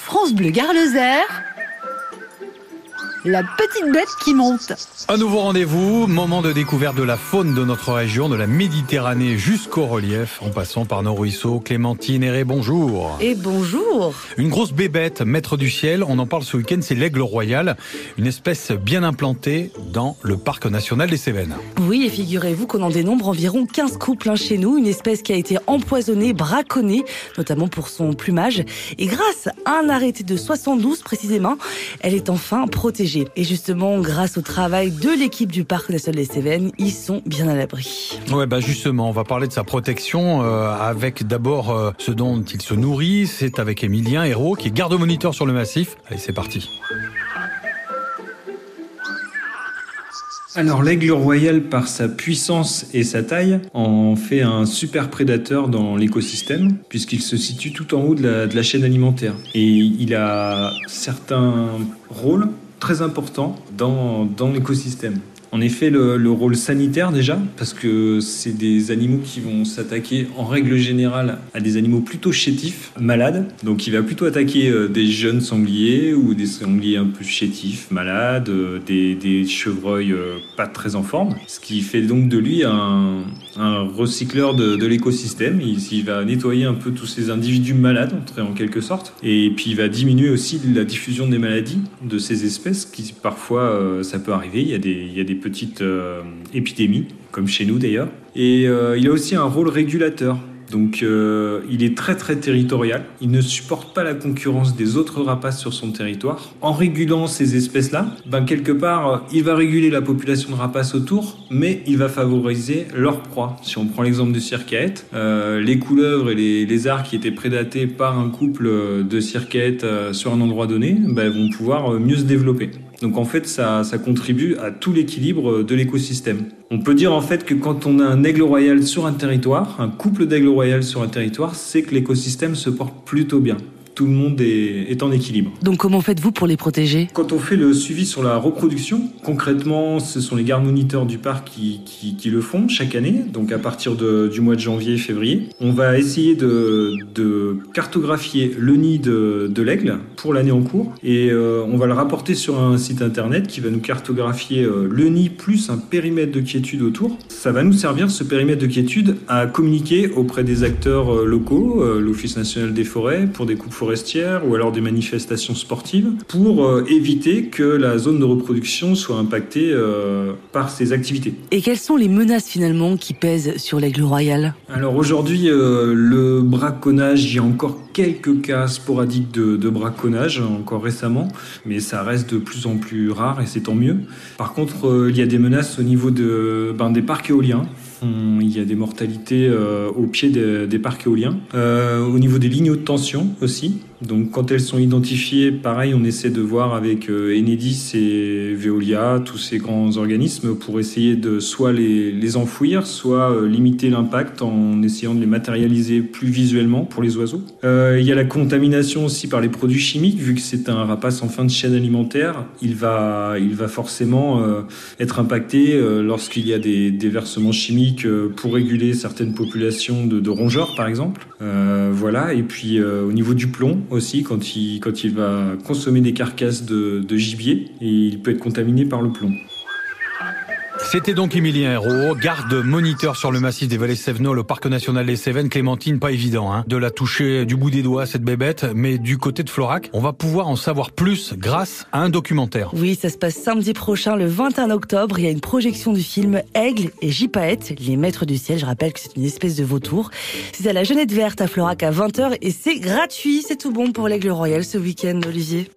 France Bleu Gare-le-Zère, la petite bête qui monte. Un nouveau rendez-vous, moment de découverte de la faune de notre région, de la Méditerranée jusqu'au relief, en passant par nos ruisseaux. Clémentine Ré, bonjour. Et bonjour. Une grosse bébête, maître du ciel, on en parle ce week-end, c'est l'aigle royal, une espèce bien implantée dans le parc national des Cévennes. Oui, et figurez-vous qu'on en dénombre environ 15 couples chez nous, une espèce qui a été empoisonnée, braconnée, notamment pour son plumage. Et grâce à un arrêté de 72 précisément, elle est enfin protégée. Et justement, grâce au travail de l'équipe du Parc national des Cévennes, ils sont bien à l'abri. Ouais, bah justement, on va parler de sa protection euh, avec d'abord euh, ce dont il se nourrit. C'est avec Emilien Hérault qui est garde-moniteur sur le massif. Allez, c'est parti. Alors l'aigle royal, par sa puissance et sa taille, en fait un super prédateur dans l'écosystème, puisqu'il se situe tout en haut de la, de la chaîne alimentaire. Et il a certains rôles très important dans, dans l'écosystème. En effet, le, le, rôle sanitaire déjà, parce que c'est des animaux qui vont s'attaquer en règle générale à des animaux plutôt chétifs, malades. Donc il va plutôt attaquer euh, des jeunes sangliers ou des sangliers un peu chétifs, malades, euh, des, chevreuils euh, pas très en forme. Ce qui fait donc de lui un, recycleur de, l'écosystème. Il, va nettoyer un peu tous ces individus malades, en quelque sorte. Et puis il va diminuer aussi la diffusion des maladies de ces espèces qui parfois ça peut arriver. Il y a des petites euh, épidémies, comme chez nous d'ailleurs. Et euh, il a aussi un rôle régulateur. Donc euh, il est très très territorial, il ne supporte pas la concurrence des autres rapaces sur son territoire. En régulant ces espèces-là, ben, quelque part, il va réguler la population de rapaces autour, mais il va favoriser leur proie. Si on prend l'exemple de circaètes, euh, les couleuvres et les lézards qui étaient prédatés par un couple de circaètes sur un endroit donné ben, vont pouvoir mieux se développer. Donc en fait, ça, contribue à tout l'équilibre de l'écosystème. On peut dire en fait que quand on a un aigle royal sur un territoire, un couple d'aigles royales sur un territoire, c'est que l'écosystème se porte plutôt bien tout le monde est, est, en équilibre. Donc comment faites-vous pour les protéger? Quand on fait le suivi sur la reproduction, concrètement, ce sont les gardes moniteurs du parc qui, qui, qui, le font chaque année, donc à partir de, du mois de janvier, février. On va essayer de, de cartographier le nid de, de l'aigle pour l'année en cours et euh, on va le rapporter sur un site internet qui va nous cartographier euh, le nid plus un périmètre de quiétude autour. Ça va nous servir, ce périmètre de quiétude, à communiquer auprès des acteurs euh, locaux, l'Office national des forêts, pour des coupes forestières ou alors des manifestations sportives pour euh, éviter que la zone de reproduction soit impactée euh, par ces activités. Et quelles sont les menaces finalement qui pèsent sur l'aigle royal? Alors aujourd'hui, euh, le braconnage, il y a encore quelques cas sporadiques de, de, braconnage encore récemment, mais ça reste de plus en plus rare et c'est tant mieux. Par contre, il y a des menaces au niveau de, ben, des parcs éoliens. Il y a des mortalités euh, au pied des, parcs éoliens. Euh, au niveau des lignes haute tension aussi. Donc quand elles sont identifiées, pareil, on essaie de voir avec euh, Enedis et Veolia, tous ces grands organismes, pour essayer de soit les, enfouir, soit limiter l'impact en essayant de les matérialiser plus visuellement pour les oiseaux. Il y a la contamination aussi par les produits chimiques, vu que c'est un rapace en fin de chaîne alimentaire, il va, forcément être impacté lorsqu'il y a des, des versements chimiques pour réguler certaines populations de, rongeurs, par exemple. Euh, voilà. Et puis euh, au niveau du plomb aussi, quand il, va consommer des carcasses de gibier, il peut être contaminé par le plomb. C'était donc Emilien Hérault, garde moniteur sur le massif des vallées Sévenol au parc national des Cévennes. Clémentine, pas évident hein, de la toucher du bout des doigts cette bébête, mais du côté de Florac, on va pouvoir en savoir plus grâce à un documentaire. Oui, ça se passe samedi prochain, le 21 octobre. Il y a une projection du film Aigle et Gypaète, les maîtres du ciel. Je rappelle que c'est une espèce de vautour. C'est à la Jeunette Verte à Florac à 20h et c'est gratuit. C'est tout bon pour l'Aigle Royal ce week-end, Olivier.